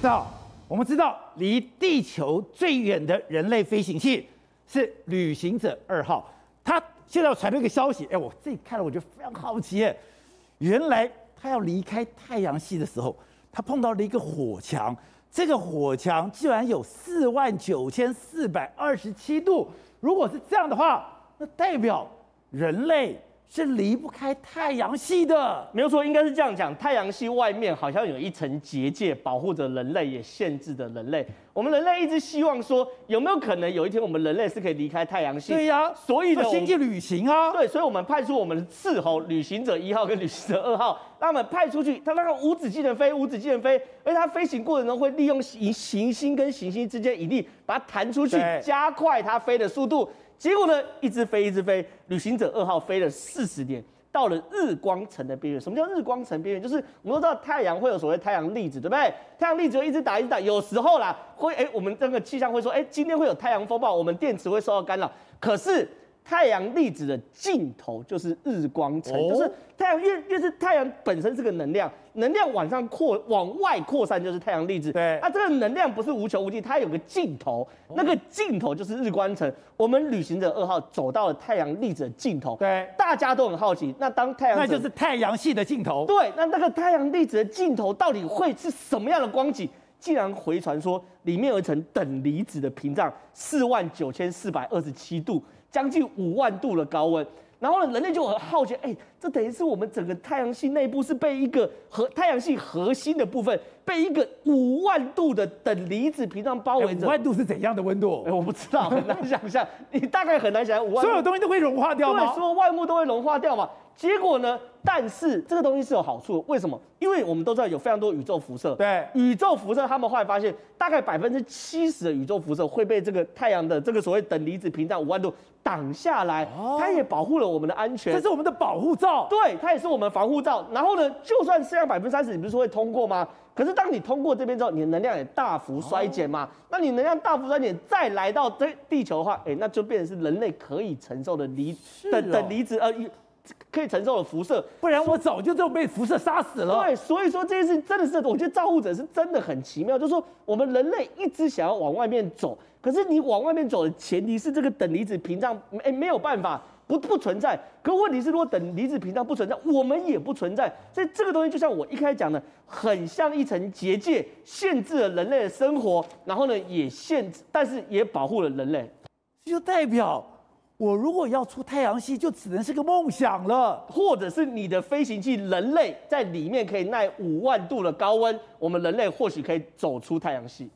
到我们知道，离地球最远的人类飞行器是旅行者二号。它现在传了一个消息，哎，我自己看了，我觉得非常好奇。原来它要离开太阳系的时候，它碰到了一个火墙。这个火墙居然有四万九千四百二十七度。如果是这样的话，那代表人类。是离不开太阳系的，没有错，应该是这样讲。太阳系外面好像有一层结界，保护着人类，也限制着人类。我们人类一直希望说，有没有可能有一天我们人类是可以离开太阳系？对呀、啊，所以呢，星际旅行啊，对，所以我们派出我们的斥候旅行者一号跟旅行者二号，让他们派出去，他那个无止境的飞，无止境的飞，而且他飞行过程中会利用行行星跟行星之间引力，把它弹出去，加快它飞的速度。结果呢，一直飞，一直飞，旅行者二号飞了四十年，到了日光层的边缘。什么叫日光层边缘？就是我们都知道太阳会有所谓太阳粒子，对不对？太阳粒子会一直打，一直打。有时候啦，会哎，我们这个气象会说，哎，今天会有太阳风暴，我们电池会受到干扰。可是太阳粒子的尽头就是日光层，哦、就是太阳越越是太阳本身是个能量，能量往上扩往外扩散就是太阳粒子。对，那这个能量不是无穷无尽，它有个尽头，那个尽头就是日光层。我们旅行者二号走到了太阳粒子的尽头。对，大家都很好奇，那当太阳那就是太阳系的尽头。对，那那个太阳粒子的尽头到底会是什么样的光景？竟然回传说里面有一层等离子的屏障，四万九千四百二十七度。将近五万度的高温，然后呢，人类就很好奇，哎，这等于是我们整个太阳系内部是被一个核太阳系核心的部分被一个五万度的等离子屏障包围着。五万度是怎样的温度？哎，我不知道，很难想象。你大概很难想象五万。所有东西都会融化掉吗？对，所有万物都会融化掉嘛。结果呢？但是这个东西是有好处的，为什么？因为我们都知道有非常多宇宙辐射。对，宇宙辐射，他们后来发现，大概百分之七十的宇宙辐射会被这个太阳的这个所谓等离子屏障五万度挡下来。哦，它也保护了我们的安全。这是我们的保护罩。对，它也是我们防护罩。然后呢，就算剩下百分之三十，你不是说会通过吗？可是当你通过这边之后，你的能量也大幅衰减嘛。哦，那你能量大幅衰减，再来到这地球的话，哎，那就变成是人类可以承受的离等、哦、等离子呃。可以承受的辐射，不然我早就这么被辐射杀死了。对，所以说这件事真的是，我觉得造物者是真的很奇妙。就是说，我们人类一直想要往外面走，可是你往外面走的前提是这个等离子屏障，哎，没有办法，不不存在。可问题是，如果等离子屏障不存在，我们也不存在。所以这个东西就像我一开始讲的，很像一层结界，限制了人类的生活，然后呢，也限制，但是也保护了人类，就代表。我如果要出太阳系，就只能是个梦想了，或者是你的飞行器，人类在里面可以耐五万度的高温，我们人类或许可以走出太阳系。